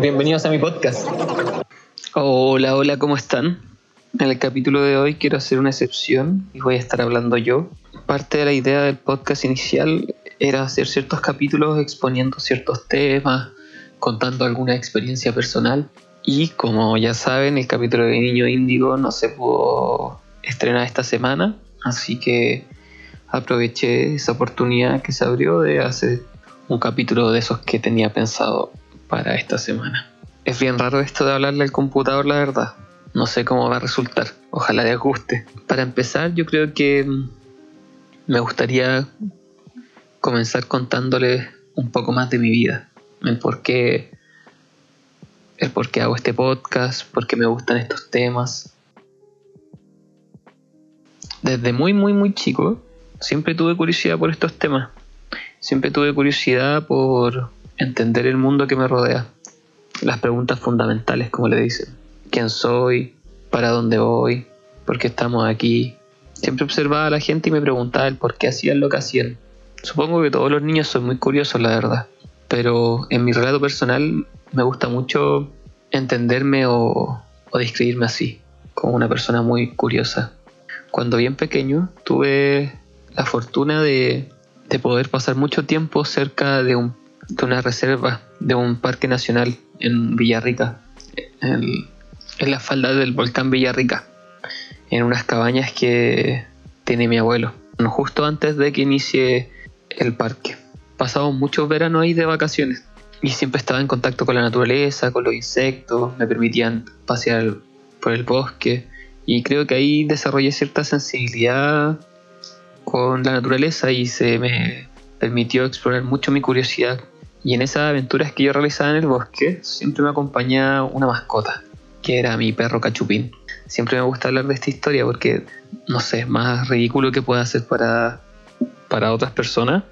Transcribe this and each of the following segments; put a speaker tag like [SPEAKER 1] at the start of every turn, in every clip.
[SPEAKER 1] Bienvenidos a mi podcast.
[SPEAKER 2] Hola, hola, ¿cómo están? En el capítulo de hoy quiero hacer una excepción y voy a estar hablando yo. Parte de la idea del podcast inicial era hacer ciertos capítulos exponiendo ciertos temas, contando alguna experiencia personal. Y como ya saben, el capítulo de Niño Índigo no se pudo estrenar esta semana, así que aproveché esa oportunidad que se abrió de hacer un capítulo de esos que tenía pensado para esta semana. Es bien raro esto de hablarle al computador, la verdad. No sé cómo va a resultar. Ojalá les guste. Para empezar, yo creo que me gustaría comenzar contándoles un poco más de mi vida. El por qué, el por qué hago este podcast, por qué me gustan estos temas. Desde muy, muy, muy chico, siempre tuve curiosidad por estos temas. Siempre tuve curiosidad por entender el mundo que me rodea. Las preguntas fundamentales, como le dicen. ¿Quién soy? ¿Para dónde voy? ¿Por qué estamos aquí? Siempre observaba a la gente y me preguntaba el por qué hacían lo que hacían. Supongo que todos los niños son muy curiosos, la verdad. Pero en mi relato personal me gusta mucho entenderme o, o describirme así, como una persona muy curiosa. Cuando bien pequeño tuve la fortuna de, poder pasar mucho tiempo cerca de, un, de, una reserva, de un parque nacional en Villarrica, en, en la falda del volcán Villarrica, en unas cabañas que tiene mi abuelo, justo antes de que inicie el parque. Pasamos muchos veranos ahí de vacaciones y siempre estaba en contacto con la naturaleza, con los insectos, me permitían pasear por el bosque y creo que ahí desarrollé cierta sensibilidad con la naturaleza y se me permitió explorar mucho mi curiosidad. Y en esas aventuras que yo realizaba en el bosque, siempre me acompañaba una mascota, que era mi perro Cachupín. Siempre me gusta hablar de esta historia porque, no sé, es más ridículo que pueda ser para, para otras personas,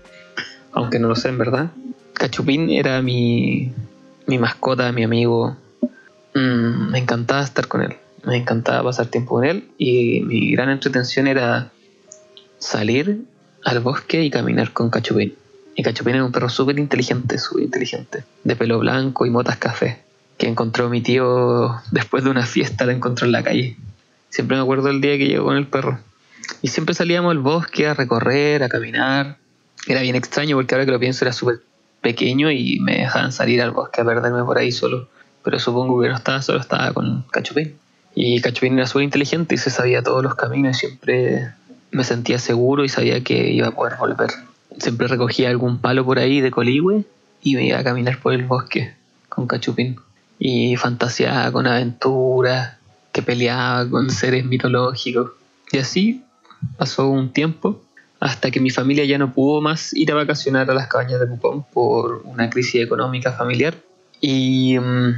[SPEAKER 2] aunque no lo sé en verdad. Cachupín era mi, mi mascota, mi amigo. Mm, me encantaba estar con él, me encantaba pasar tiempo con él y mi gran entretención era salir al bosque y caminar con Cachupín. Y Cachupín era un perro súper inteligente, súper inteligente, de pelo blanco y motas café, que encontró mi tío después de una fiesta, la encontró en la calle. Siempre me acuerdo del día que llegó con el perro. Y siempre salíamos al bosque a recorrer, a caminar. Era bien extraño porque ahora que lo pienso era súper pequeño y me dejaban salir al bosque a perderme por ahí solo. Pero supongo que no estaba solo, estaba con Cachupín. Y Cachupín era súper inteligente y se sabía todos los caminos y siempre me sentía seguro y sabía que iba a poder volver. Siempre recogía algún palo por ahí de coligüe y me iba a caminar por el bosque con Cachupín. Y fantaseaba con aventuras, que peleaba con seres mitológicos. Y así pasó un tiempo hasta que mi familia ya no pudo más ir a vacacionar a las cabañas de Pucón por una crisis económica familiar. Y, mm,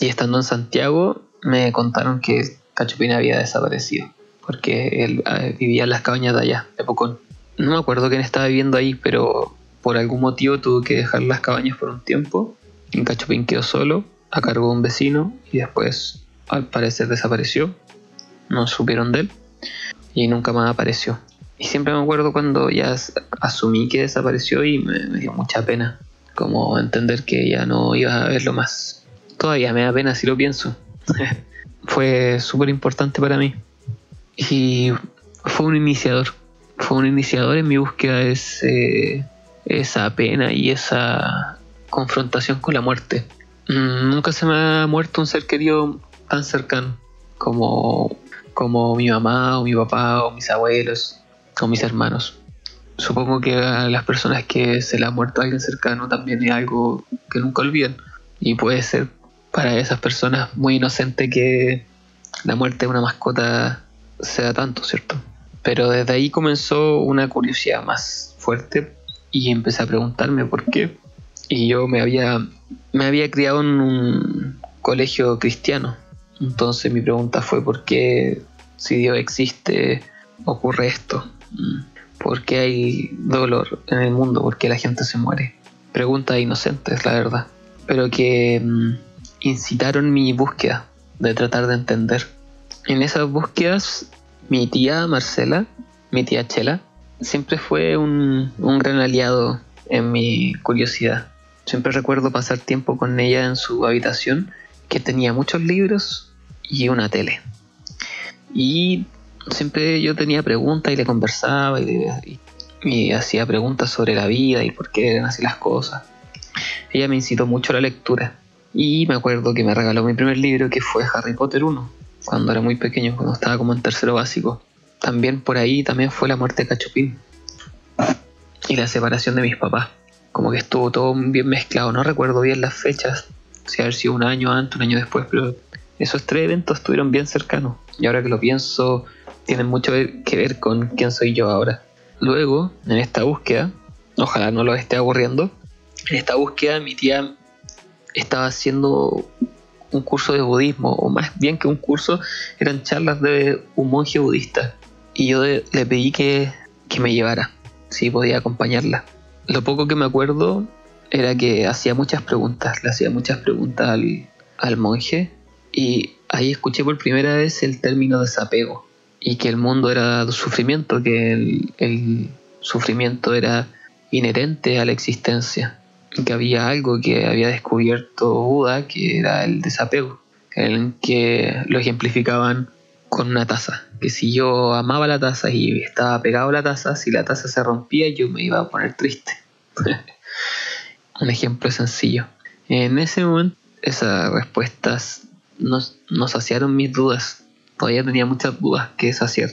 [SPEAKER 2] y estando en Santiago me contaron que Cachupín había desaparecido porque él eh, vivía en las cabañas de allá, de Pocón. No me acuerdo quién estaba viviendo ahí, pero por algún motivo tuvo que dejar las cabañas por un tiempo. En Cachupín quedó solo, a cargo de un vecino, y después al parecer desapareció. No supieron de él y nunca más apareció. Y siempre me acuerdo cuando ya asumí que desapareció y me, me dio mucha pena. Como entender que ya no iba a verlo más. Todavía me da pena si lo pienso. Fue súper importante para mí y fue un iniciador. Fue un iniciador en mi búsqueda de esa pena y esa confrontación con la muerte. Mm, nunca se me ha muerto un ser querido tan cercano como, como mi mamá o mi papá o mis abuelos o mis hermanos. Supongo que a las personas que se le ha muerto alguien cercano también es algo que nunca olvidan. Y puede ser para esas personas muy inocente que la muerte de una mascota sea tanto, ¿cierto? Pero desde ahí comenzó una curiosidad más fuerte y empecé a preguntarme por qué. Y yo me había, me había criado en un colegio cristiano. Entonces mi pregunta fue por qué, si Dios existe, ocurre esto. Mm. ¿Por qué hay dolor en el mundo? ¿Por qué la gente se muere? Preguntas inocentes, la verdad. Pero que mm, incitaron mi búsqueda de tratar de entender en esas búsquedas, mi tía Marcela, mi tía Chela, siempre fue un, gran aliado en mi curiosidad. Siempre recuerdo pasar tiempo con ella en su habitación, que tenía muchos libros y una tele. Y siempre yo tenía preguntas y le conversaba y, y hacía preguntas sobre la vida y por qué eran así las cosas. Ella me incitó mucho a la lectura. Y me acuerdo que me regaló mi primer libro que fue Harry Potter 1, cuando era muy pequeño, cuando estaba como en tercero básico. También por ahí también fue la muerte de Cachupín. Y la separación de mis papás. Como que estuvo todo bien mezclado. No recuerdo bien las fechas. Si haber sido un año antes, un año después, pero esos tres eventos estuvieron bien cercanos. Y ahora que lo pienso, tienen mucho que ver con quién soy yo ahora. Luego, en esta búsqueda, ojalá no lo esté aburriendo, en esta búsqueda mi tía estaba haciendo un curso de budismo, o más bien que un curso, eran charlas de un monje budista. Y yo le pedí que, me llevara, si podía acompañarla. Lo poco que me acuerdo era que hacía muchas preguntas, le hacía muchas preguntas al, monje. Y ahí escuché por primera vez el término desapego. Y que el mundo era sufrimiento, que el, el sufrimiento era inherente a la existencia que había algo que había descubierto Buda, que era el desapego, en que lo ejemplificaban con una taza. Que si yo amaba la taza y estaba pegado a la taza, si la taza se rompía yo me iba a poner triste. Un ejemplo sencillo. En ese momento esas respuestas nos, nos saciaron mis dudas. Todavía tenía muchas dudas que saciar.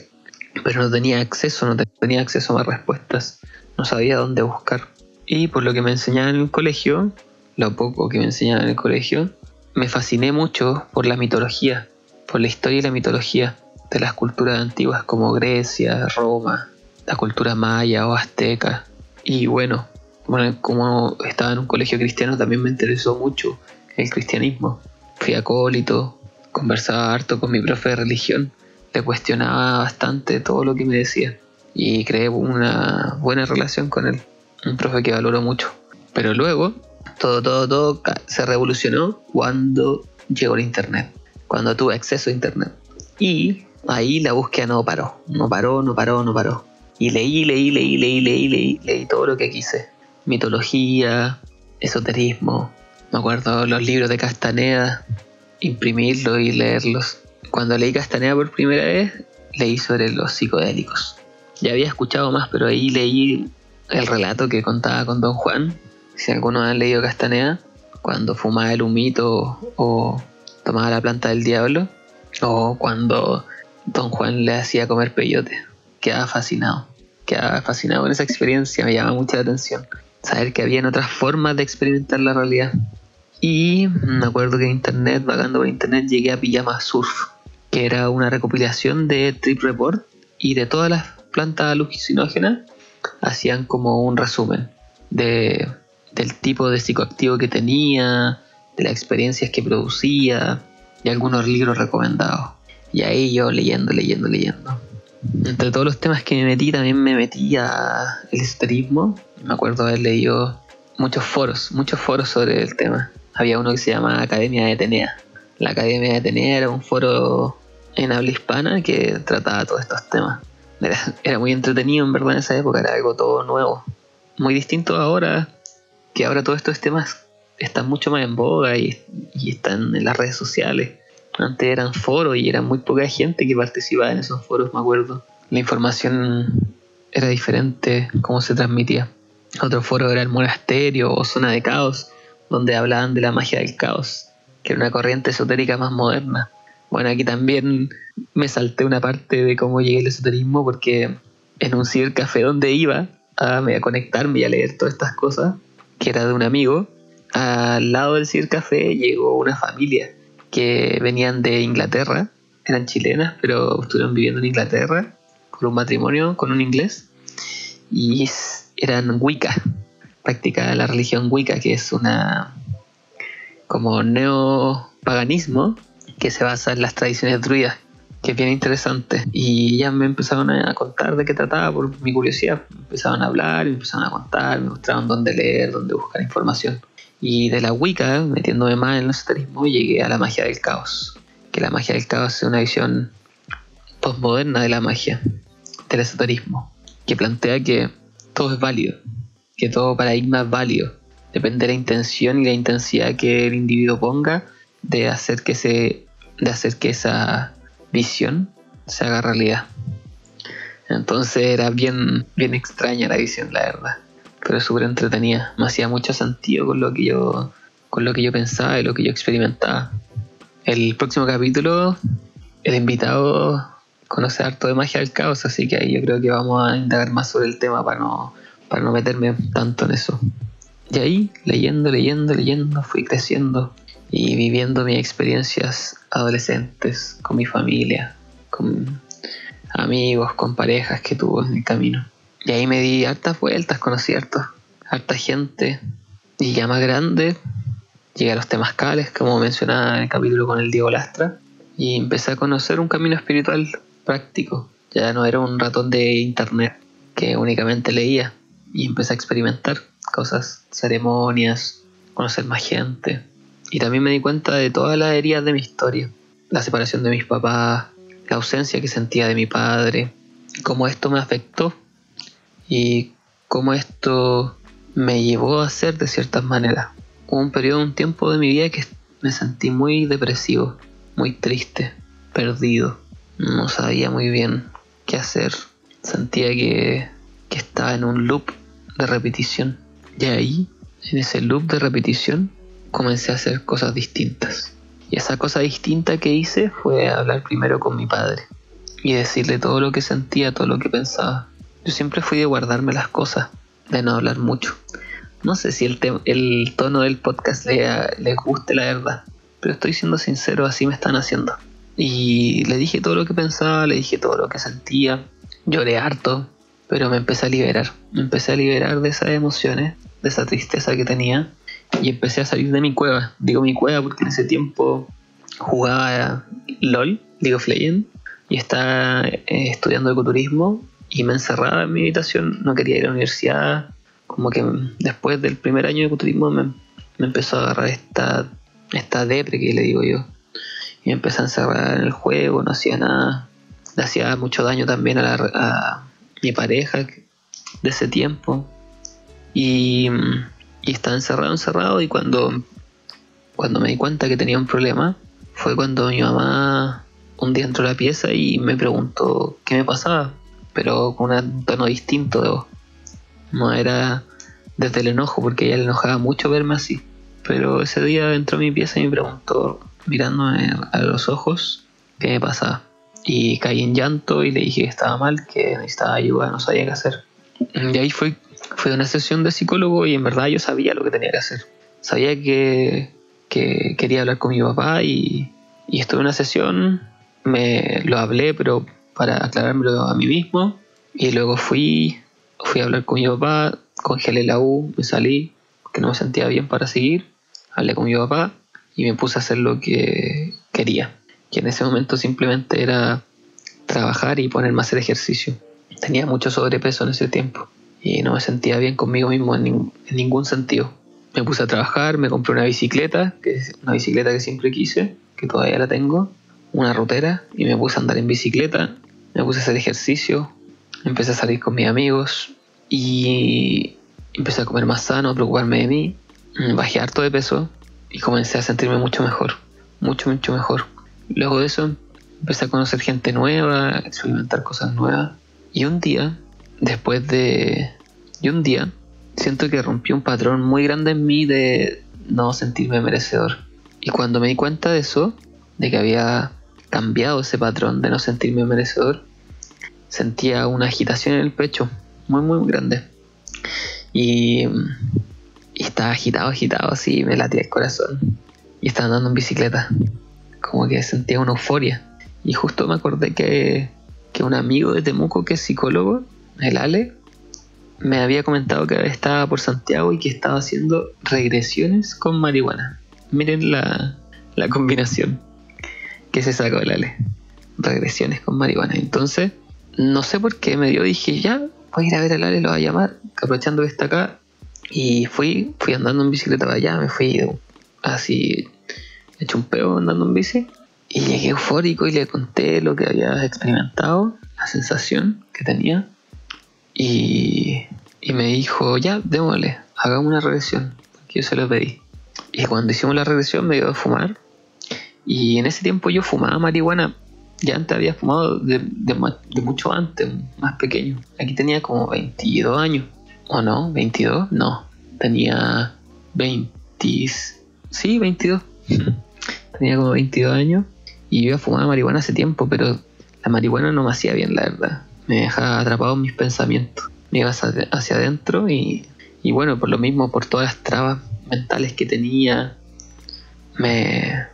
[SPEAKER 2] Pero no tenía acceso, no tenía acceso a más respuestas. No sabía dónde buscar. Y por lo que me enseñaban en el colegio, lo poco que me enseñaban en el colegio, me fasciné mucho por la mitología, por la historia y la mitología de las culturas antiguas como Grecia, Roma, la cultura maya o azteca. Y bueno, bueno, como estaba en un colegio cristiano también me interesó mucho el cristianismo. Fui acólito, conversaba harto con mi profe de religión, le cuestionaba bastante todo lo que me decía y creé una buena relación con él un profe que valoro mucho. Pero luego, todo, todo, todo se revolucionó cuando llegó el Internet, cuando tuve acceso a Internet. Y ahí la búsqueda no paró, no paró, no paró, no paró. Y leí, leí, leí, leí, leí, leí, leí todo lo que quise. Mitología, esoterismo, me acuerdo los libros de Castaneda, imprimirlos y leerlos. Cuando leí Castaneda por primera vez, leí sobre los psicodélicos. Ya había escuchado más, pero ahí leí el relato que contaba con Don Juan, si algunos han leído Castanea, cuando fumaba el humito o tomaba la planta del diablo, o cuando Don Juan le hacía comer peyote. Quedaba fascinado, quedaba fascinado con esa experiencia, me llama mucha la atención. Saber que habían otras formas de experimentar la realidad. Y me acuerdo que en internet, vagando por internet, llegué a Pijama Surf, que era una recopilación de Trip Report y de todas las plantas alucinógenas hacían como un resumen de, del tipo de psicoactivo que tenía, de las experiencias que producía y algunos libros recomendados. Y ahí yo leyendo, leyendo, leyendo. Entre todos los temas que me metí, también me metí a el esoterismo. Me acuerdo haber leído muchos foros, muchos foros sobre el tema. Había uno que se llama Academia de Atenea. La Academia de Atenea era un foro en habla hispana que trataba todos estos temas era, muy entretenido en verdad en esa época, era algo todo nuevo. Muy distinto ahora, que ahora todos estos temas están mucho más en boga y, están en las redes sociales. Antes eran foros y era muy poca gente que participaba en esos foros, me acuerdo. La información era diferente, cómo se transmitía. Otro foro era el monasterio o zona de caos, donde hablaban de la magia del caos, que era una corriente esotérica más moderna. Bueno, aquí también me salté una parte de cómo llegué al esoterismo porque en un cibercafé donde iba a, conectarme y a leer todas estas cosas, que era de un amigo, al lado del cibercafé llegó una familia que venían de Inglaterra, eran chilenas, pero estuvieron viviendo en Inglaterra por un matrimonio con un inglés y eran Wicca, practicaba la religión Wicca, que es una como neopaganismo que se basa en las tradiciones druidas, que es bien interesante. Y ya me empezaron a contar de qué trataba por mi curiosidad. empezaron a hablar, me empezaron a contar, me mostraron dónde leer, dónde buscar información. Y de la Wicca, metiéndome más en el esoterismo, llegué a la magia del caos. Que la magia del caos es una visión postmoderna de la magia, del esoterismo, que plantea que todo es válido, que todo paradigma es válido, Depende de la intención y la intensidad que el individuo ponga de hacer que se, de hacer que esa visión se haga realidad. Entonces era bien, bien extraña la visión, la verdad. Pero súper entretenida. Me hacía mucho sentido con lo que yo, con lo que yo pensaba y lo que yo experimentaba. El próximo capítulo, el invitado conoce harto de magia del caos, así que ahí yo creo que vamos a indagar más sobre el tema para no, para no meterme tanto en eso. Y ahí, leyendo, leyendo, leyendo, fui creciendo y viviendo mis experiencias adolescentes con mi familia, con amigos, con parejas que tuve en el camino. Y ahí me di hartas vueltas, conocí harta, harta gente. Y ya más grande, llegué a los temas cales, como mencionaba en el capítulo con el Diego Lastra, y empecé a conocer un camino espiritual práctico. Ya no era un ratón de internet que únicamente leía y empecé a experimentar cosas, ceremonias, conocer más gente. Y también me di cuenta de todas las heridas de mi historia. La separación de mis papás, la ausencia que sentía de mi padre, cómo esto me afectó y cómo esto me llevó a ser de ciertas maneras. Hubo un periodo, un tiempo de mi vida que me sentí muy depresivo, muy triste, perdido. No sabía muy bien qué hacer. Sentía que, que estaba en un loop de repetición. Y ahí, en ese loop de repetición, comencé a hacer cosas distintas. Y esa cosa distinta que hice fue hablar primero con mi padre y decirle todo lo que sentía, todo lo que pensaba. Yo siempre fui de guardarme las cosas, de no hablar mucho. No sé si el, tono del podcast les guste la verdad, pero estoy siendo sincero, así me están haciendo. Y le dije todo lo que pensaba, le dije todo lo que sentía, lloré harto, pero me empecé a liberar. Me empecé a liberar de esas emociones, de esa tristeza que tenía y empecé a salir de mi cueva. Digo mi cueva porque en ese tiempo jugaba LOL, League of Legends, y estaba eh, estudiando ecoturismo y me encerraba en mi habitación, no quería ir a la universidad. Como que después del primer año de ecoturismo me, empezó a agarrar esta, esta depre que le digo yo. Y me empecé a encerrar en el juego, no hacía nada. Le hacía mucho daño también a, la, a mi pareja de ese tiempo. Y y estaba encerrado, encerrado y cuando, cuando me di cuenta que tenía un problema fue cuando mi mamá un día entró a la pieza y me preguntó qué me pasaba, pero con un tono distinto de voz. No era desde el enojo, porque ella le enojaba mucho verme así. Pero ese día entró a mi pieza y me preguntó, mirándome a los ojos, qué me pasaba. Y caí en llanto y le dije que estaba mal, que necesitaba ayuda, no sabía qué hacer. Y ahí fue fue una sesión de psicólogo y en verdad yo sabía lo que tenía que hacer. Sabía que, quería hablar con mi papá y, y estuve en una sesión, me lo hablé, pero para aclarármelo a mí mismo. Y luego fui, fui a hablar con mi papá, congelé la U, me salí, porque no me sentía bien para seguir. Hablé con mi papá y me puse a hacer lo que quería. Que en ese momento simplemente era trabajar y ponerme a hacer ejercicio. Tenía mucho sobrepeso en ese tiempo y no me sentía bien conmigo mismo en, ningún sentido. Me puse a trabajar, me compré una bicicleta, que es una bicicleta que siempre quise, que todavía la tengo, una rutera, y me puse a andar en bicicleta, me puse a hacer ejercicio, empecé a salir con mis amigos y empecé a comer más sano, a preocuparme de mí, bajé harto de peso y comencé a sentirme mucho mejor, mucho, mucho mejor. Luego de eso empecé a conocer gente nueva, a experimentar cosas nuevas y un día después de, y un día, siento que rompí un patrón muy grande en mí de no sentirme merecedor. Y cuando me di cuenta de eso, de que había cambiado ese patrón de no sentirme merecedor, sentía una agitación en el pecho, muy, muy grande. Y, y estaba agitado, agitado, así me latía el corazón. Y estaba andando en bicicleta, como que sentía una euforia. Y justo me acordé que, que un amigo de Temuco, que es psicólogo, el Ale, me había comentado que estaba por Santiago y que estaba haciendo regresiones con marihuana. Miren la, combinación que se sacó el Ale. Regresiones con marihuana. Entonces, no sé por qué me dio, dije, ya, voy a ir a ver al Ale, lo voy a llamar, aprovechando que está acá. Y fui, fui andando en bicicleta para allá, me fui así, hecho un peo andando en bici. Y llegué eufórico y le conté lo que había experimentado, la sensación que tenía. Y, me dijo, ya, démosle, hagamos una regresión. que yo se lo pedí. Y cuando hicimos la regresión me dio a fumar. Y en ese tiempo yo fumaba marihuana. Ya antes había fumado de, mucho antes, más pequeño. Aquí tenía como 22 años. ¿O no? ¿22? No. Tenía 20. Sí, 22. tenía como 22 años. Y yo iba a fumar marihuana hace tiempo, pero la marihuana no me hacía bien, la verdad. Me dejaba atrapado en mis pensamientos. Me iba hacia, adentro y, y bueno, por lo mismo, por todas las trabas mentales que tenía, me,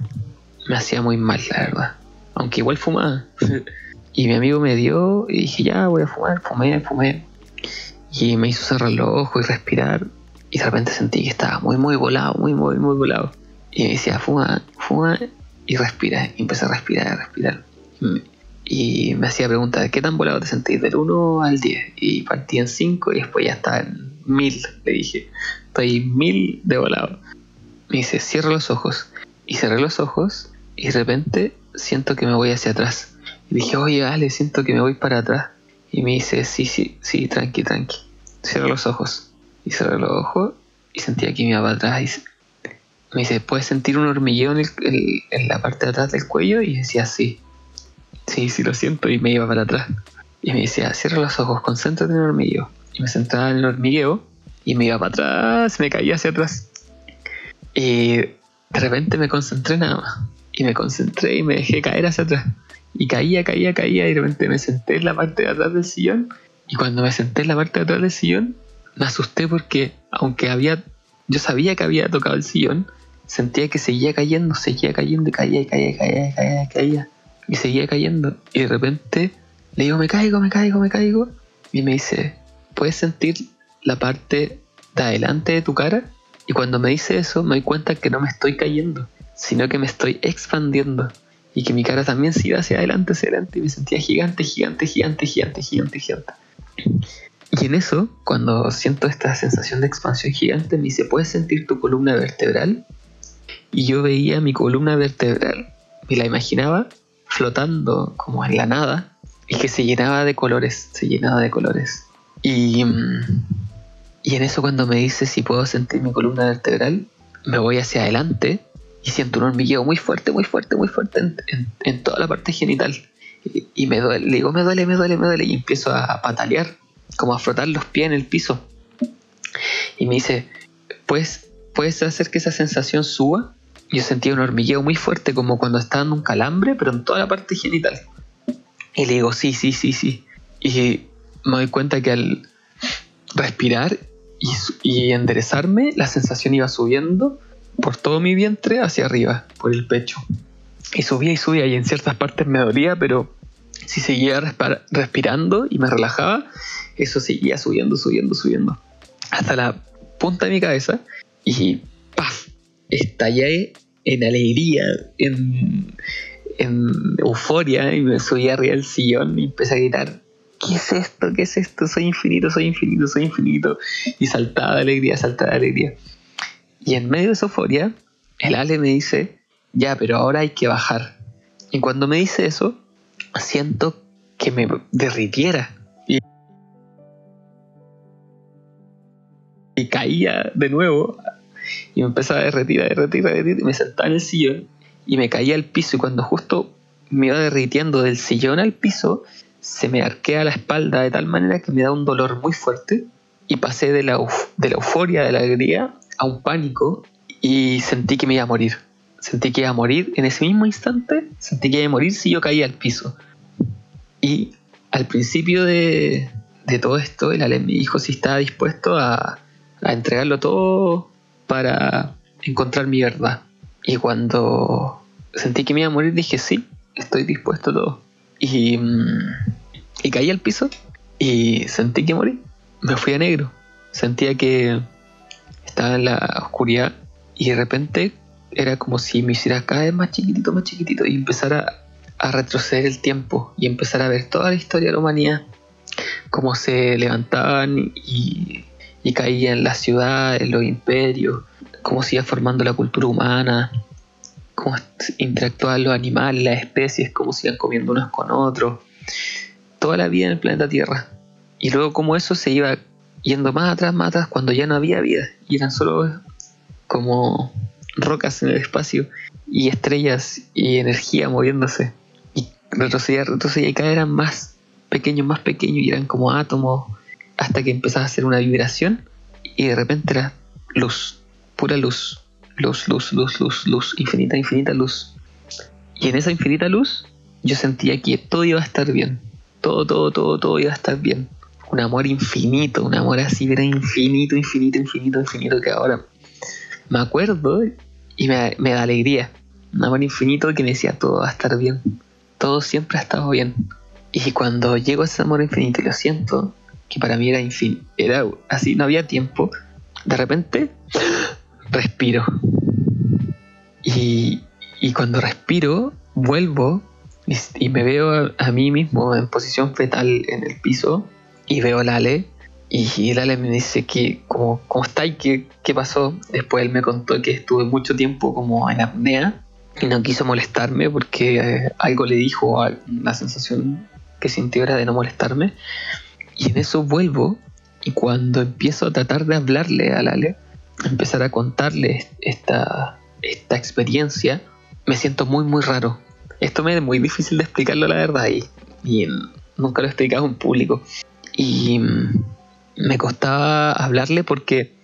[SPEAKER 2] me hacía muy mal, la verdad. Aunque igual fumaba. y mi amigo me dio y dije, ya voy a fumar, fumé, fumé. Y me hizo cerrar los ojos y respirar. Y de repente sentí que estaba muy, muy volado, muy, muy, muy volado. Y me decía, fuma, fuma y respira. Y empecé a respirar, a respirar. Y me hacía preguntas, ¿qué tan volado te sentís? Del 1 al 10. Y partí en 5 y después ya estaba en 1000, le dije. Estoy 1000 de volado. Me dice, cierra los ojos. Y cerré los ojos y de repente siento que me voy hacia atrás. Y dije, oye, Ale, siento que me voy para atrás. Y me dice, sí, sí, sí, tranqui, tranqui. Cierra los ojos. Y cerré los ojos y sentía que me iba para atrás. Y me dice, ¿puedes sentir un hormigueo en, en la parte de atrás del cuello? Y decía, sí. Sí, sí, lo siento. Y me iba para atrás. Y me decía, cierra los ojos, concéntrate en el hormigueo. Y me sentaba en el hormigueo y me iba para atrás, me caía hacia atrás. Y de repente me concentré nada más. Y me concentré y me dejé caer hacia atrás. Y caía, caía, caía. Y de repente me senté en la parte de atrás del sillón. Y cuando me senté en la parte de atrás del sillón, me asusté porque, aunque había. Yo sabía que había tocado el sillón, sentía que seguía cayendo, seguía cayendo, caía, caía, caía, caía, caía y seguía cayendo. Y de repente le digo, me caigo, me caigo, me caigo. Y me dice, ¿puedes sentir la parte de adelante de tu cara? Y cuando me dice eso, me doy cuenta que no me estoy cayendo, sino que me estoy expandiendo. Y que mi cara también se iba hacia adelante, hacia adelante. Y me sentía gigante, gigante, gigante, gigante, gigante, gigante. Y en eso, cuando siento esta sensación de expansión gigante, me dice, ¿puedes sentir tu columna vertebral? Y yo veía mi columna vertebral y la imaginaba flotando como en la nada y que se llenaba de colores, se llenaba de colores. Y, mm, y en eso cuando me dice si puedo sentir mi columna vertebral, me voy hacia adelante y siento un hormigueo muy fuerte, muy fuerte, muy fuerte en, toda la parte genital. Y, me duele, le digo, me duele, me duele, me duele. Y empiezo a patalear, como a frotar los pies en el piso. Y me dice, pues, ¿puedes hacer que esa sensación suba? Yo sentía un hormigueo muy fuerte, como cuando estaba en un calambre, pero en toda la parte genital. Y le digo, sí, sí, sí, sí. Y me doy cuenta que al respirar y, enderezarme, la sensación iba subiendo por todo mi vientre hacia arriba, por el pecho. Y subía y subía, y en ciertas partes me dolía, pero si seguía respirando y me relajaba, eso seguía subiendo, subiendo, subiendo. Hasta la punta de mi cabeza. Y ¡paf! Estallé en alegría, en, euforia, y me subí arriba del sillón y empecé a gritar, ¿qué es esto? ¿Qué es esto? Soy infinito, soy infinito, soy infinito. Y saltaba de alegría, saltaba de alegría. Y en medio de esa euforia, el Ale me dice, ya, pero ahora hay que bajar. Y cuando me dice eso, siento que me derritiera. Y, y caía de nuevo y me empezaba a derretir, a derretir, a derretir, y me sentaba en el sillón y me caía al piso y cuando justo me iba derritiendo del sillón al piso, se me arquea la espalda de tal manera que me da un dolor muy fuerte y pasé de la, de la euforia, de la alegría, a un pánico y sentí que me iba a morir. Sentí que iba a morir en ese mismo instante, sentí que iba a morir si yo caía al piso. Y al principio de, de todo esto, el Ale me dijo si estaba dispuesto a, a entregarlo todo para encontrar mi verdad. Y cuando sentí que me iba a morir, dije, sí, estoy dispuesto a todo. Y, mm, y caí al piso y sentí que morí. Me fui a negro. Sentía que estaba en la oscuridad y de repente era como si me hiciera cada vez más chiquitito, más chiquitito y empezara a retroceder el tiempo y empezar a ver toda la historia de la humanidad, cómo se levantaban y y caía en la ciudad, en los imperios, cómo se iba formando la cultura humana, cómo interactuaban los animales, las especies, cómo se iban comiendo unos con otros, toda la vida en el planeta Tierra. Y luego cómo eso se iba yendo más atrás, más atrás, cuando ya no había vida, y eran solo como rocas en el espacio y estrellas y energía moviéndose. Y retrocedía, retrocedía y cada eran más pequeños, más pequeños y eran como átomos hasta que empezaba a hacer una vibración y de repente era luz, pura luz, luz, luz, luz, luz, infinita, infinita luz. Y en esa infinita luz yo sentía que todo iba a estar bien, todo, todo, todo, todo iba a estar bien. Un amor infinito, un amor así, era infinito, infinito, infinito, infinito, que ahora me acuerdo y me, me da alegría. Un amor infinito que me decía todo va a estar bien, todo siempre ha estado bien. Y cuando llego a ese amor infinito y lo siento, que para mí era infinito, era así, no había tiempo, de repente respiro. Y, y cuando respiro, vuelvo y, me veo a, mí mismo en posición fetal en el piso y veo a Lale y, Lale me dice que cómo, cómo está y qué, qué pasó. Después él me contó que estuve mucho tiempo como en apnea y no quiso molestarme porque eh, algo le dijo, la sensación que sintió era de no molestarme. Y en eso vuelvo y cuando empiezo a tratar de hablarle a Lale, empezar a contarle esta, esta experiencia, me siento muy muy raro. Esto me es muy difícil de explicarlo la verdad y, y nunca lo he explicado en público. Y mm, me costaba hablarle porque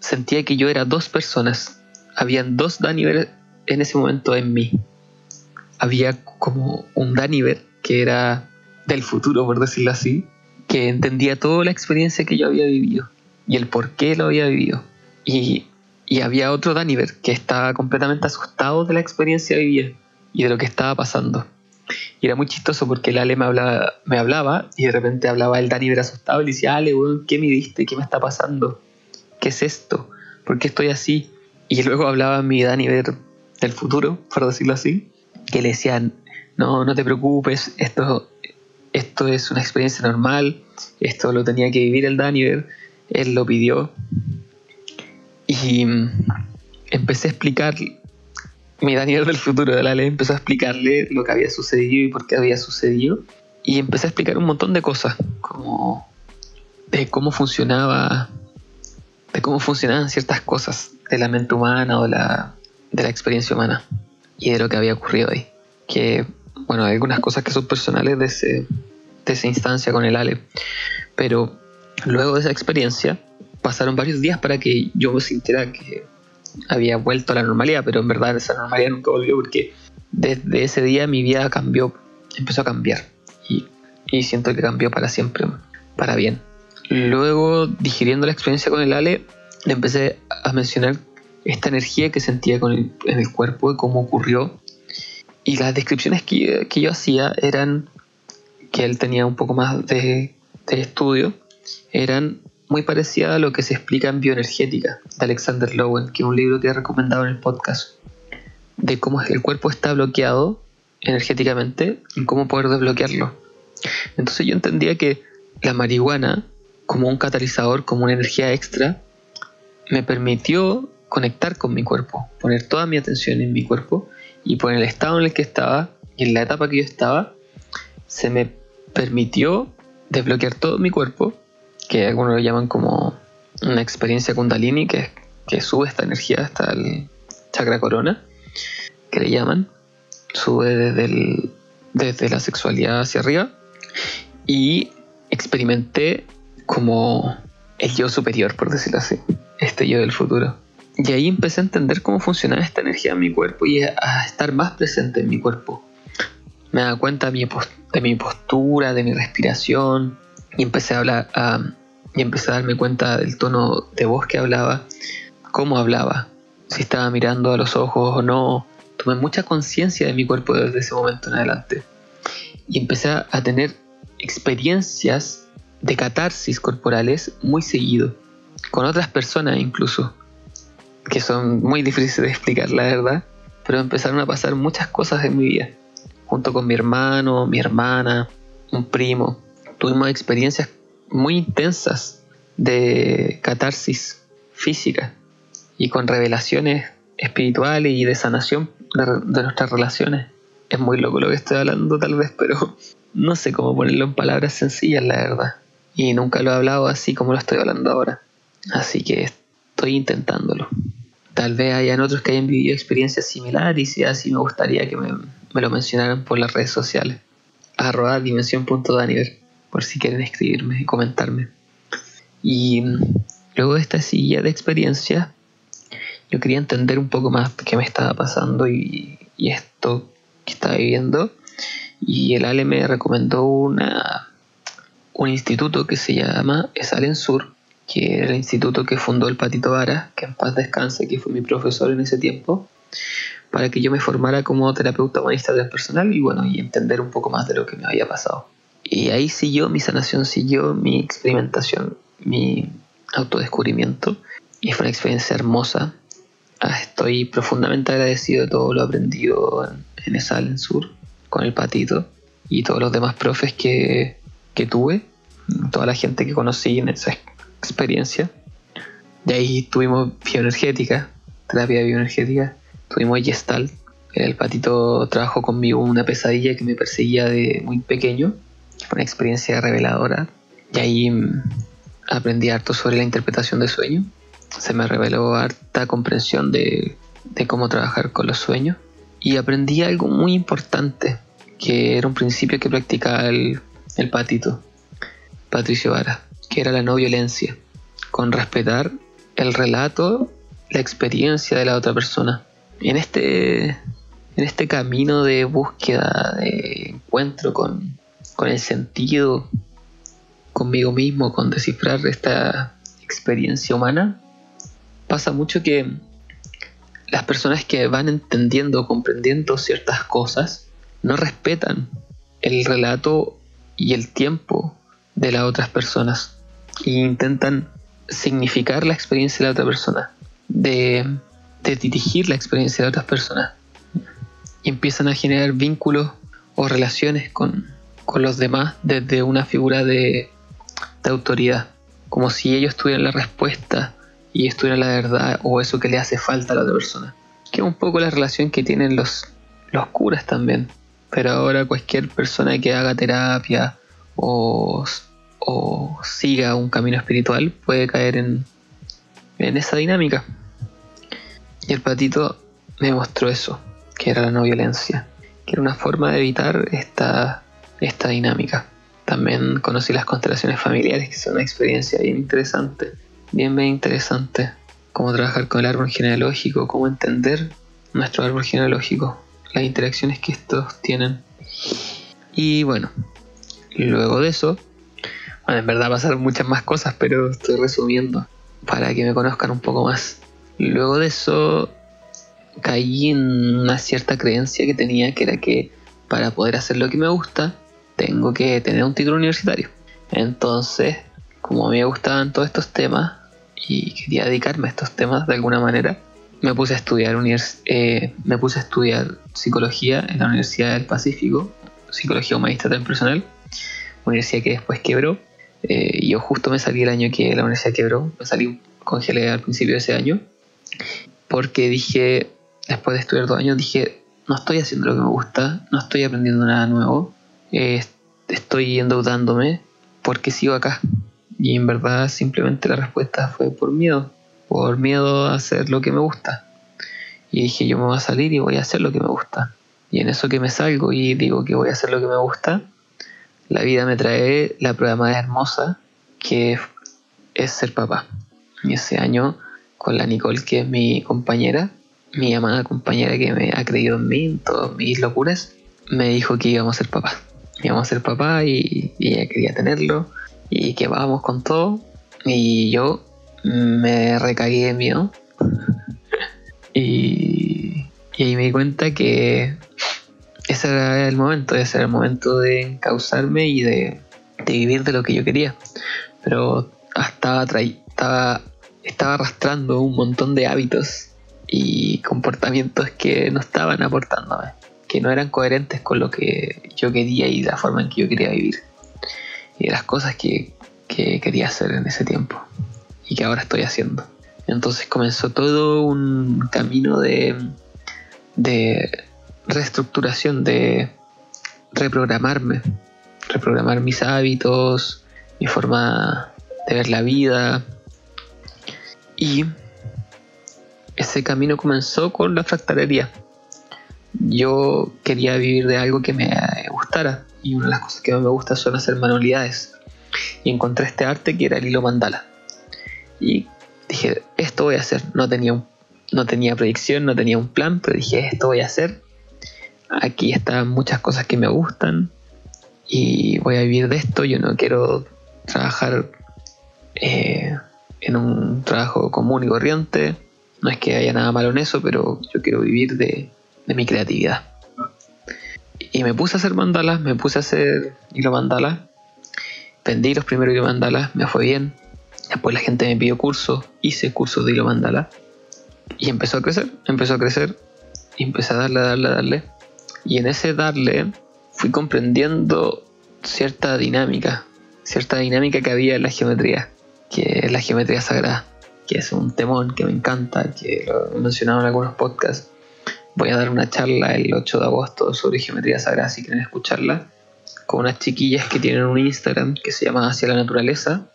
[SPEAKER 2] sentía que yo era dos personas. Habían dos Daniver en ese momento en mí. Había como un Daniver que era del futuro, por decirlo así, que entendía toda la experiencia que yo había vivido y el por qué lo había vivido. Y, y había otro Daniver que estaba completamente asustado de la experiencia vivida y de lo que estaba pasando. Y era muy chistoso porque el Ale me hablaba, me hablaba y de repente hablaba el Daniver asustado y le decía, Ale, ¿qué me diste? ¿Qué me está pasando? ¿Qué es esto? ¿Por qué estoy así? Y luego hablaba mi Daniver del futuro, por decirlo así, que le decían, no, no te preocupes, esto, esto es una experiencia normal, esto lo tenía que vivir el Daniver, él lo pidió. Y empecé a explicar, mi Daniel del futuro de la ley empezó a explicarle lo que había sucedido y por qué había sucedido. Y empecé a explicar un montón de cosas, como de cómo funcionaba, de cómo funcionaban ciertas cosas de la mente humana o la, de la experiencia humana y de lo que había ocurrido ahí. Que, bueno, hay algunas cosas que son personales de, ese, de esa instancia con el Ale, pero luego de esa experiencia pasaron varios días para que yo sintiera que había vuelto a la normalidad, pero en verdad esa normalidad nunca volvió porque desde ese día mi vida cambió, empezó a cambiar y, y siento que cambió para siempre, para bien. Luego, digiriendo la experiencia con el Ale, le empecé a mencionar esta energía que sentía con en el cuerpo y cómo ocurrió. Y las descripciones que, que, yo hacía eran que él tenía un poco más de, de estudio, eran muy parecida a lo que se explica en Bioenergética de Alexander Lowen, que es un libro que he recomendado en el podcast, de cómo el cuerpo está bloqueado energéticamente y cómo poder desbloquearlo. Entonces yo entendía que la marihuana, como un catalizador, como una energía extra, me permitió conectar con mi cuerpo, poner toda mi atención en mi cuerpo y por el estado en el que estaba y en la etapa que yo estaba, se me permitió desbloquear todo mi cuerpo que algunos lo llaman como una experiencia kundalini, que, que sube esta energía hasta el chakra corona, que le llaman, sube desde, desde la sexualidad hacia arriba, y experimenté como el yo superior, por decirlo así, este yo del futuro. Y ahí empecé a entender cómo funcionaba esta energía en mi cuerpo y a estar más presente en mi cuerpo. Me daba cuenta de mi, de mi postura, de mi respiración, y empecé a hablar, a, y empecé a darme cuenta del tono de voz que hablaba, cómo hablaba, si estaba mirando a los ojos o no. Tomé mucha conciencia de mi cuerpo desde ese momento en adelante. Y empecé a tener experiencias de catarsis corporales muy seguido, con otras personas incluso, que son muy difíciles de explicar la verdad, pero empezaron a pasar muchas cosas en mi vida, junto con mi hermano, mi hermana, un primo. Tuvimos experiencias muy intensas de catarsis física y con revelaciones espirituales y de sanación de, nuestras relaciones. Es muy loco lo que estoy hablando tal vez, pero no sé cómo ponerlo en palabras sencillas, la verdad. Y nunca lo he hablado así como lo estoy hablando ahora. Así que estoy intentándolo. Tal vez hayan otros que hayan vivido experiencias similares y si así me gustaría que me, me lo mencionaran por las redes sociales. Arroba por si quieren escribirme y comentarme. Y luego de esta silla de experiencia, yo quería entender un poco más qué me estaba pasando y, y esto que estaba viviendo. Y el Ale me recomendó una, un instituto que se llama Esalen Sur, que era el instituto que fundó el Patito Vara, que en paz descanse, que fue mi profesor en ese tiempo, para que yo me formara como terapeuta humanista transpersonal y bueno, y entender un poco más de lo que me había pasado. Y ahí siguió mi sanación, siguió mi experimentación, mi autodescubrimiento, y fue una experiencia hermosa. Ah, estoy profundamente agradecido de todo lo aprendido en, en Esalen Sur, con el Patito, y todos los demás profes que, que tuve, toda la gente que conocí en esa experiencia. De ahí tuvimos bioenergética, terapia bioenergética, tuvimos Gestalt. El patito trabajó conmigo una pesadilla que me perseguía de muy pequeño. Fue una experiencia reveladora. Y ahí mm, aprendí harto sobre la interpretación de sueños. Se me reveló harta comprensión de, de cómo trabajar con los sueños. Y aprendí algo muy importante, que era un principio que practicaba el, el patito, Patricio Vara, que era la no violencia, con respetar el relato, la experiencia de la otra persona. En este, en este camino de búsqueda, de encuentro con, con el sentido, conmigo mismo, con descifrar esta experiencia humana, pasa mucho que las personas que van entendiendo, comprendiendo ciertas cosas, no respetan el relato y el tiempo de las otras personas e intentan significar la experiencia de la otra persona, de, de dirigir la experiencia de otras personas y empiezan a generar vínculos o relaciones con, con los demás desde una figura de, de autoridad, como si ellos tuvieran la respuesta y estuvieran la verdad o eso que le hace falta a la otra persona. Que es un poco la relación que tienen los, los curas también. Pero ahora cualquier persona que haga terapia o, o siga un camino espiritual puede caer en, en esa dinámica. Y el patito me mostró eso, que era la no violencia, que era una forma de evitar esta, esta dinámica. También conocí las constelaciones familiares, que son una experiencia bien interesante, bien, bien interesante. Cómo trabajar con el árbol genealógico, cómo entender nuestro árbol genealógico, las interacciones que estos tienen. Y bueno, luego de eso, bueno, en verdad pasaron muchas más cosas, pero estoy resumiendo para que me conozcan un poco más. Luego de eso, caí en una cierta creencia que tenía, que era que para poder hacer lo que me gusta, tengo que tener un título universitario. Entonces, como me gustaban todos estos temas y quería dedicarme a estos temas de alguna manera, me puse a estudiar, eh, me puse a estudiar psicología en la Universidad del Pacífico, psicología humanista transpersonal, universidad que después quebró. Eh, yo justo me salí el año que la universidad quebró, me salí congelé al principio de ese año, porque dije, después de estudiar dos años, dije, no estoy haciendo lo que me gusta, no estoy aprendiendo nada nuevo, eh, estoy endeudándome, porque sigo acá? Y en verdad simplemente la respuesta fue por miedo por miedo a hacer lo que me gusta. Y dije, yo me voy a salir y voy a hacer lo que me gusta. Y en eso que me salgo y digo que voy a hacer lo que me gusta, la vida me trae la prueba más hermosa que es ser papá. Y ese año, con la Nicole, que es mi compañera, mi amada compañera que me ha creído en mí, en todas mis locuras, me dijo que íbamos a ser papá. Íbamos a ser papá y, ella quería tenerlo y que vamos con todo. Y yo me recagué de miedo. y, y ahí me di cuenta que ese era el momento, ese era el momento de encauzarme y de, de vivir de lo que yo quería. Pero estaba, estaba, estaba arrastrando un montón de hábitos y comportamientos que no estaban aportándome, que no eran coherentes con lo que yo quería y la forma en que yo quería vivir. Y las cosas que, que quería hacer en ese tiempo y que ahora estoy haciendo. Entonces comenzó todo un camino de, de reestructuración, de reprogramarme, reprogramar mis hábitos, mi forma de ver la vida. Y ese camino comenzó con la fractalería. Yo quería vivir de algo que me gustara y una de las cosas que más me gusta son hacer manualidades. Y encontré este arte que era el hilo mandala. Y dije, esto voy a hacer. No tenía, no tenía proyección, no tenía un plan, pero dije, esto voy a hacer. Aquí están muchas cosas que me gustan y voy a vivir de esto. Yo no quiero trabajar eh, en un trabajo común y corriente. No es que haya nada malo en eso, pero yo quiero vivir de, mi creatividad. Y me puse a hacer mandalas, me puse a hacer hilo mandala. Vendí los primeros hilo mandalas, me fue bien. Después la gente me pidió cursos, hice cursos de hilo mandala. Y empezó a crecer, empezó a crecer. Y empecé a darle, a darle, a darle. Y en ese darle fui comprendiendo cierta dinámica, cierta dinámica que había en la geometría, que es la geometría sagrada, que es un temón que me encanta, que lo he mencionado en algunos podcasts. Voy a dar una charla el 8 de agosto sobre geometría sagrada si quieren escucharla, con unas chiquillas que tienen un Instagram que se llama Hacia la Naturaleza.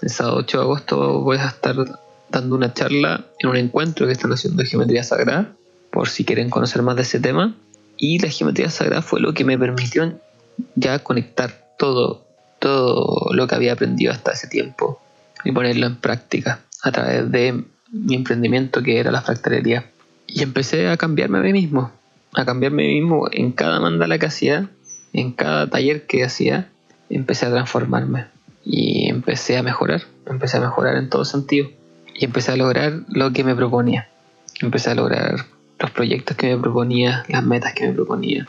[SPEAKER 2] El sábado 8 de agosto voy a estar dando una charla en un encuentro que están haciendo de geometría sagrada, por si quieren conocer más de ese tema. Y la geometría sagrada fue lo que me permitió ya conectar todo, todo lo que había aprendido hasta ese tiempo y ponerlo en práctica a través de mi emprendimiento que era la fractalería. Y empecé a cambiarme a mí mismo, a cambiarme a mí mismo en cada mandala que hacía, en cada taller que hacía, empecé a transformarme y empecé a mejorar, empecé a mejorar en todo sentido y empecé a lograr lo que me proponía, empecé a lograr los proyectos que me proponía, las metas que me proponía.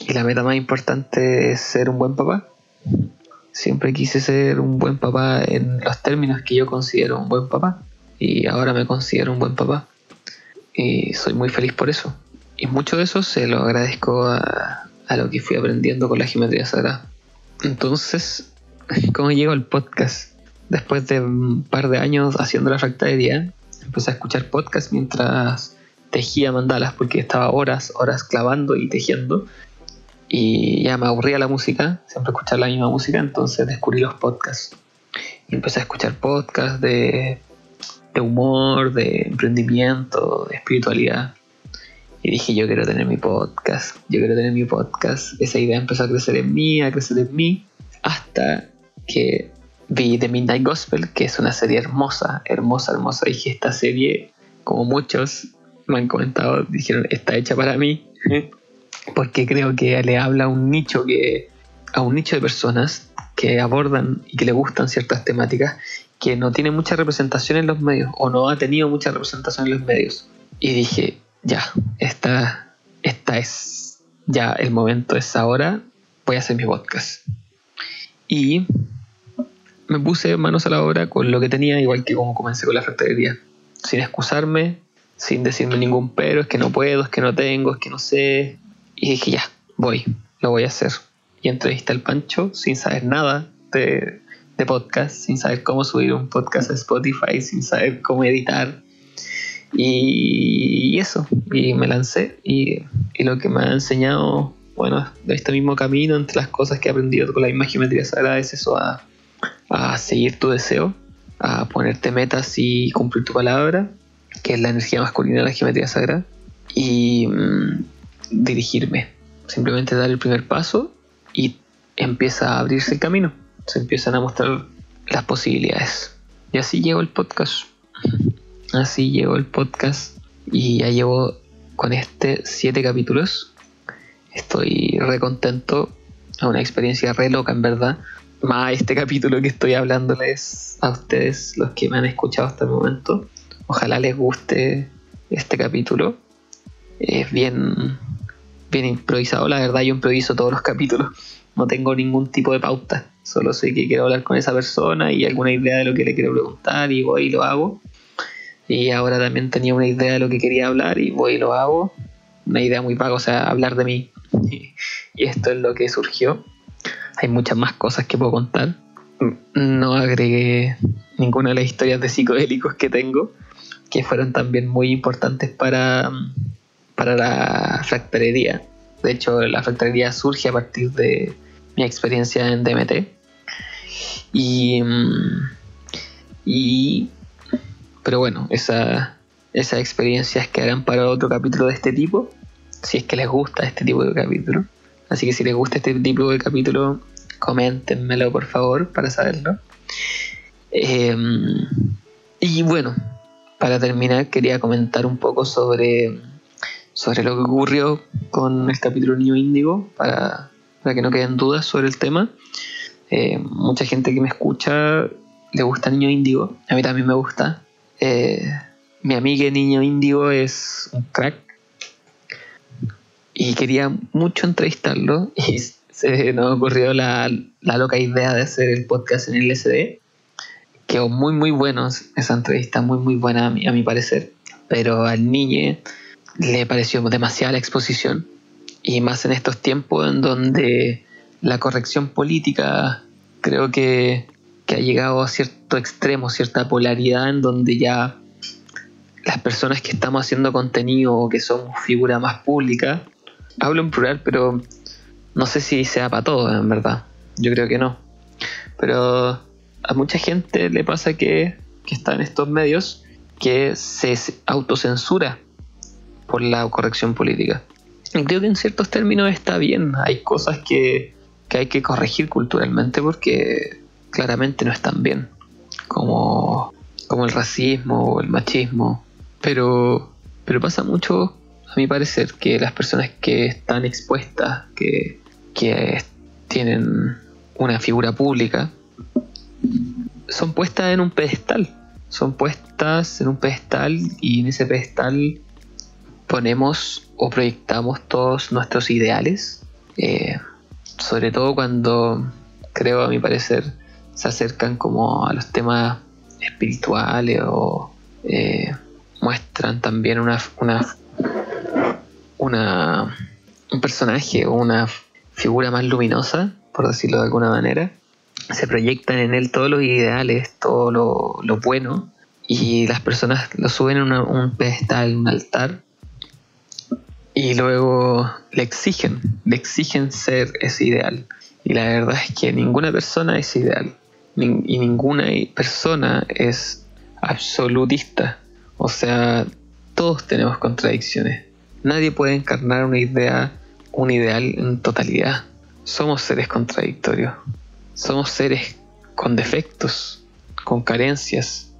[SPEAKER 2] Y la meta más importante es ser un buen papá. Siempre quise ser un buen papá en los términos que yo considero un buen papá. Y ahora me considero un buen papá. Y soy muy feliz por eso. Y mucho de eso se lo agradezco a, lo que fui aprendiendo con la geometría sagrada. Entonces, ¿cómo llego al podcast? Después de un par de años haciendo la fractalería, empecé a escuchar podcast mientras tejía mandalas porque estaba horas, horas clavando y tejiendo y ya me aburría la música, siempre escuchar la misma música, entonces descubrí los podcasts. Y empecé a escuchar podcasts de, de humor, de emprendimiento, de espiritualidad. Y dije, yo quiero tener mi podcast, yo quiero tener mi podcast. Esa idea empezó a crecer en mí, a crecer en mí, hasta que vi The Midnight Gospel, que es una serie hermosa, hermosa, hermosa. Dije, esta serie, como muchos me han comentado, dijeron, está hecha para mí. porque creo que le habla a un nicho que a un nicho de personas que abordan y que le gustan ciertas temáticas que no tiene mucha representación en los medios o no ha tenido mucha representación en los medios. Y dije ya esta esta es ya el momento es ahora voy a hacer mi podcast y me puse manos a la obra con lo que tenía igual que como comencé con la fractalería sin excusarme sin decirme ningún pero es que no puedo es que no tengo es que no sé y dije, ya, voy, lo voy a hacer. Y entrevisté al Pancho sin saber nada de, podcast, sin saber cómo subir un podcast a Spotify, sin saber cómo editar. Y, eso, y me lancé. Y, lo que me ha enseñado, bueno, de este mismo camino, entre las cosas que he aprendido con la misma geometría sagrada, es eso, a, a seguir tu deseo, a ponerte metas y cumplir tu palabra, que es la energía masculina de la geometría sagrada. Y mm, dirigirme, simplemente dar el primer paso y empieza a abrirse el camino, se empiezan a mostrar las posibilidades. Y así llegó el podcast. Así llegó el podcast y ya llevo con este siete capítulos. Estoy re contento, una experiencia re loca en verdad. Más este capítulo que estoy hablándoles a ustedes, los que me han escuchado hasta el momento. Ojalá les guste este capítulo. Es bien bien improvisado. La verdad, yo improviso todos los capítulos. No tengo ningún tipo de pauta. Solo sé que quiero hablar con esa persona y alguna idea de lo que le quiero preguntar y voy y lo hago. Y ahora también tenía una idea de lo que quería hablar y voy y lo hago. Una idea muy vaga, o sea, hablar de mí. Y esto es lo que surgió. Hay muchas más cosas que puedo contar. No agregué ninguna de las historias de psicodélicos que tengo, que fueron también muy importantes para, para la fractalería. De hecho, la fractalería surge a partir de mi experiencia en DMT. Y, y pero bueno, esa, esas experiencias quedarán para otro capítulo de este tipo, si es que les gusta este tipo de capítulo. Así que si les gusta este tipo de capítulo, coméntenmelo por favor para saberlo. Em, y bueno, para terminar quería comentar un poco sobre, sobre lo que ocurrió con el capítulo Niño Índigo, para, para que no queden dudas sobre el tema. Eh, mucha gente que me escucha le gusta Niño Índigo, a mí también me gusta. Eh, mi amiga Niño Índigo es un crack y quería mucho entrevistarlo y se nos ocurrió la, la loca idea de hacer el podcast en el SD quedó muy muy bueno esa entrevista, muy muy buena a mi, a mi parecer, pero al niño le pareció demasiada la exposición y más en estos tiempos en donde la corrección política creo que, que ha llegado a cierto extremo, cierta polaridad en donde ya las personas que estamos haciendo contenido o que somos figura más pública, hablo en plural, pero no sé si sea para todos, en verdad. Yo creo que no. Pero a mucha gente le pasa que, está en estos medios que se autocensura por la corrección política. Y creo que en ciertos términos está bien. Hay cosas que, hay que corregir culturalmente porque claramente no están bien. Como, como el racismo o el machismo. Pero, pero pasa mucho, a mi parecer, que las personas que están expuestas, que, que tienen una figura pública, son puestas en un pedestal. Son puestas en un pedestal y en ese pedestal ponemos o proyectamos todos nuestros ideales. Eh, sobre todo cuando, creo a mi parecer, se acercan como a los temas espirituales o eh, muestran también una, una, una, un personaje o una figura más luminosa, por decirlo de alguna manera se proyectan en él todos los ideales, todo lo, bueno, y las personas lo suben a un pedestal, un altar, y luego le exigen, le exigen ser ese ideal. Y la verdad es que ninguna persona es ideal, y ninguna persona es absolutista. O sea, todos tenemos contradicciones. Nadie puede encarnar una idea, un ideal en totalidad. Somos seres contradictorios. Somos seres con defectos, con carencias.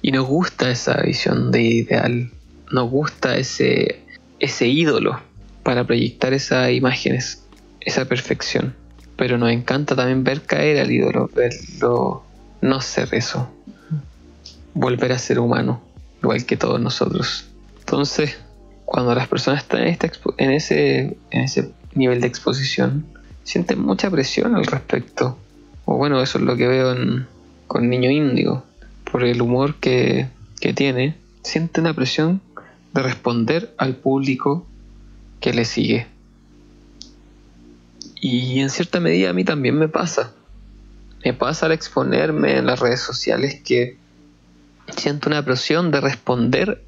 [SPEAKER 2] Y nos gusta esa visión de ideal, nos gusta ese, ese ídolo para proyectar esas imágenes, esa perfección. Pero nos encanta también ver caer al ídolo, verlo no ser eso, volver a ser humano, igual que todos nosotros. Entonces, cuando las personas están en, en, ese, en ese nivel de exposición, sienten mucha presión al respecto. O bueno, eso es lo que veo con Niño Índigo. Por el humor que, que tiene, siente una presión de responder al público que le sigue. Y en cierta medida a mí también me pasa. Me pasa al exponerme en las redes sociales que siento una presión de responder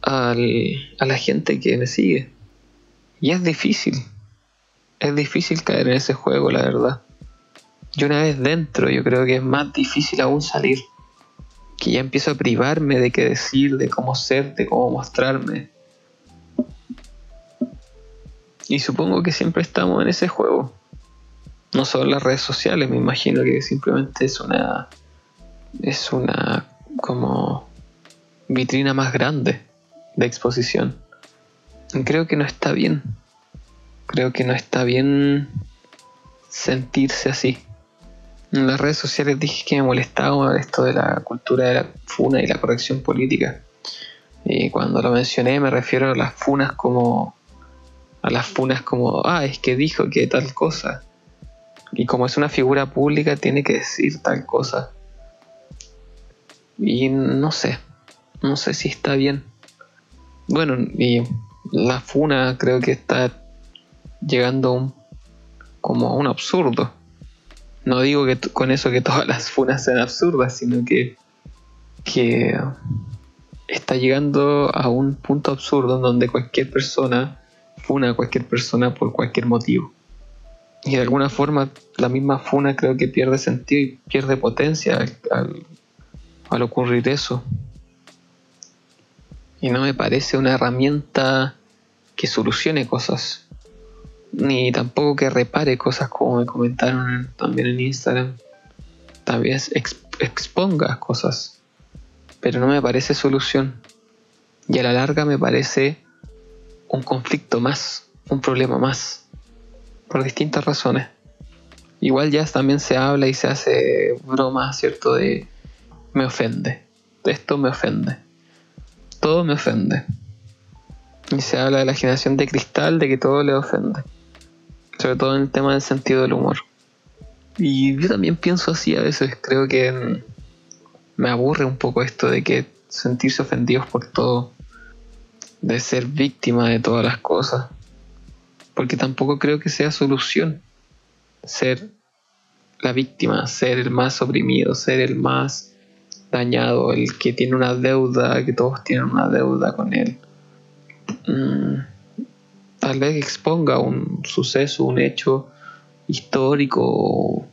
[SPEAKER 2] al, a la gente que me sigue. Y es difícil es difícil caer en ese juego, la verdad. Y una vez dentro, yo creo que es más difícil aún salir. Que ya empiezo a privarme de qué decir, de cómo ser, de cómo mostrarme. Y supongo que siempre estamos en ese juego. No solo las redes sociales, me imagino que simplemente es una. Es una. como. vitrina más grande de exposición. Creo que no está bien creo que no está bien sentirse así. En las redes sociales dije que me molestaba esto de la cultura de la funa y la corrección política. Y cuando lo mencioné me refiero a las funas como a las funas como, ah, es que dijo que tal cosa. Y como es una figura pública tiene que decir tal cosa. Y no sé, no sé si está bien. Bueno, y la funa creo que está llegando a un, como a un absurdo. No digo que con eso que todas las funas sean absurdas, sino que, que está llegando a un punto absurdo en donde cualquier persona funa a cualquier persona por cualquier motivo. Y de alguna forma la misma funa creo que pierde sentido y pierde potencia al, al ocurrir eso. Y no me parece una herramienta que solucione cosas. Ni tampoco que repare cosas como me comentaron también en Instagram. Tal vez exponga cosas. Pero no me parece solución. Y a la larga me parece un conflicto más, un problema más. Por distintas razones. Igual ya también se habla y se hace broma, ¿cierto? De me ofende. Esto me ofende. Todo me ofende. Y se habla de la generación de cristal, de que todo le ofende. Sobre todo en el tema del sentido del humor. Y yo también pienso así a veces. Creo que me aburre un poco esto de que sentirse ofendidos por todo. De ser víctima de todas las cosas. Porque tampoco creo que sea solución ser la víctima, ser el más oprimido, ser el más dañado, el que tiene una deuda, que todos tienen una deuda con él. Mm, tal vez exponga un suceso, un hecho histórico,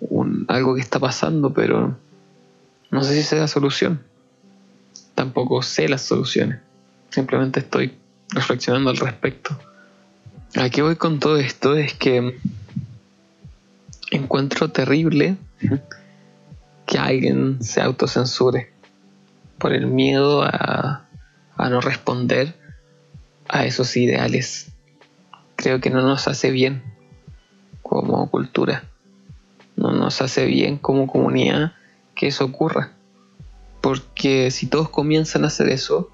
[SPEAKER 2] un, algo que está pasando, pero no sé si sea la solución. Tampoco sé las soluciones. Simplemente estoy reflexionando al respecto. ¿A qué voy con todo esto? Es que encuentro terrible que alguien se autocensure por el miedo a, no responder a esos ideales. Creo que no nos hace bien como cultura, no nos hace bien como comunidad que eso ocurra. Porque si todos comienzan a hacer eso,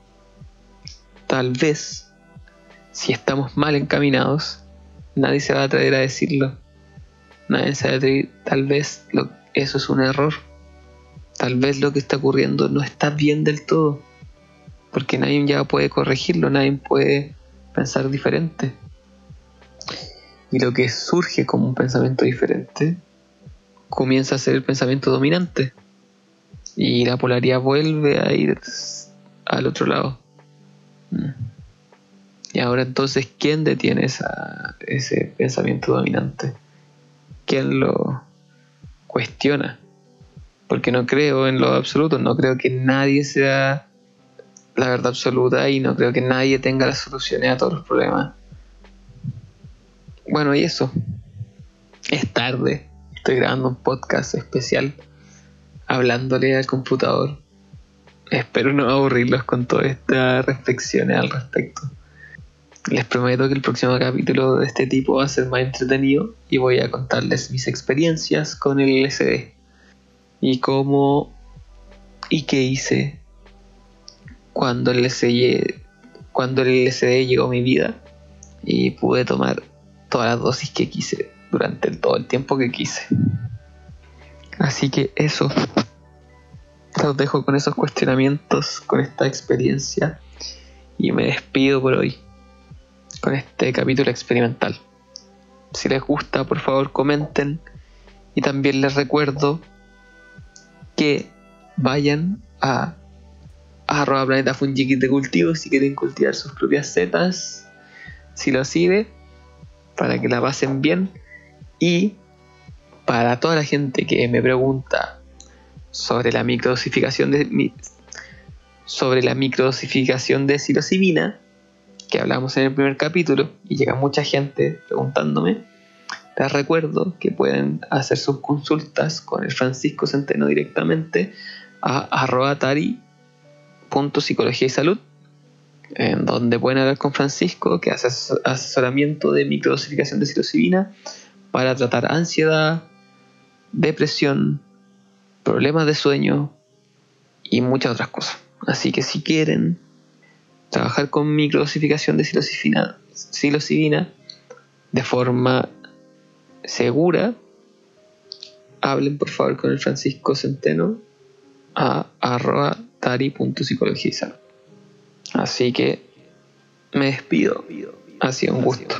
[SPEAKER 2] tal vez, si estamos mal encaminados, nadie se va a atrever a decirlo nadie sabe tal vez eso es un error. Tal vez lo que está ocurriendo no está bien del todo. Porque nadie ya puede corregirlo, nadie puede pensar diferente. Y lo que surge como un pensamiento diferente comienza a ser el pensamiento dominante. Y la polaridad vuelve a ir al otro lado. Mm. Y ahora entonces, ¿quién detiene ese pensamiento dominante? quien lo cuestiona. Porque no creo en lo absoluto, no creo que nadie sea la verdad absoluta y no creo que nadie tenga las soluciones a todos los problemas. Bueno, y eso. Es tarde. Estoy grabando un podcast especial hablándole al computador. Espero no aburrirlos con todas estas reflexiones al respecto. Les prometo que el próximo capítulo de este tipo va a ser más entretenido y voy a contarles mis experiencias con el LCD y cómo y qué hice cuando el LCD, cuando el LCD llegó a mi vida y pude tomar todas las dosis que quise durante todo el tiempo que quise. Así que eso. Los dejo con esos cuestionamientos, con esta experiencia y me despido por hoy con este capítulo experimental. Si les gusta, por favor comenten. Y también les recuerdo que vayan a arroba planeta de cultivo si quieren cultivar sus propias setas. Si para que la pasen bien. Y para toda la gente que me pregunta sobre la microdosificación de sobre la microdosificación de psilocibina, que hablamos en el primer capítulo y llega mucha gente preguntándome, les recuerdo que pueden hacer sus consultas con el Francisco Centeno directamente a arrobatari.psicología y salud, en donde pueden hablar con Francisco, que hace asesoramiento de microdosificación de psilocibina para tratar ansiedad, depresión, problemas de sueño y muchas otras cosas. Así que si quieren trabajar con microdosificación de psilocibina de forma segura, hablen por favor con el Francisco Centeno a arroba tari.psicología Así que me despido. Ha sido un gusto.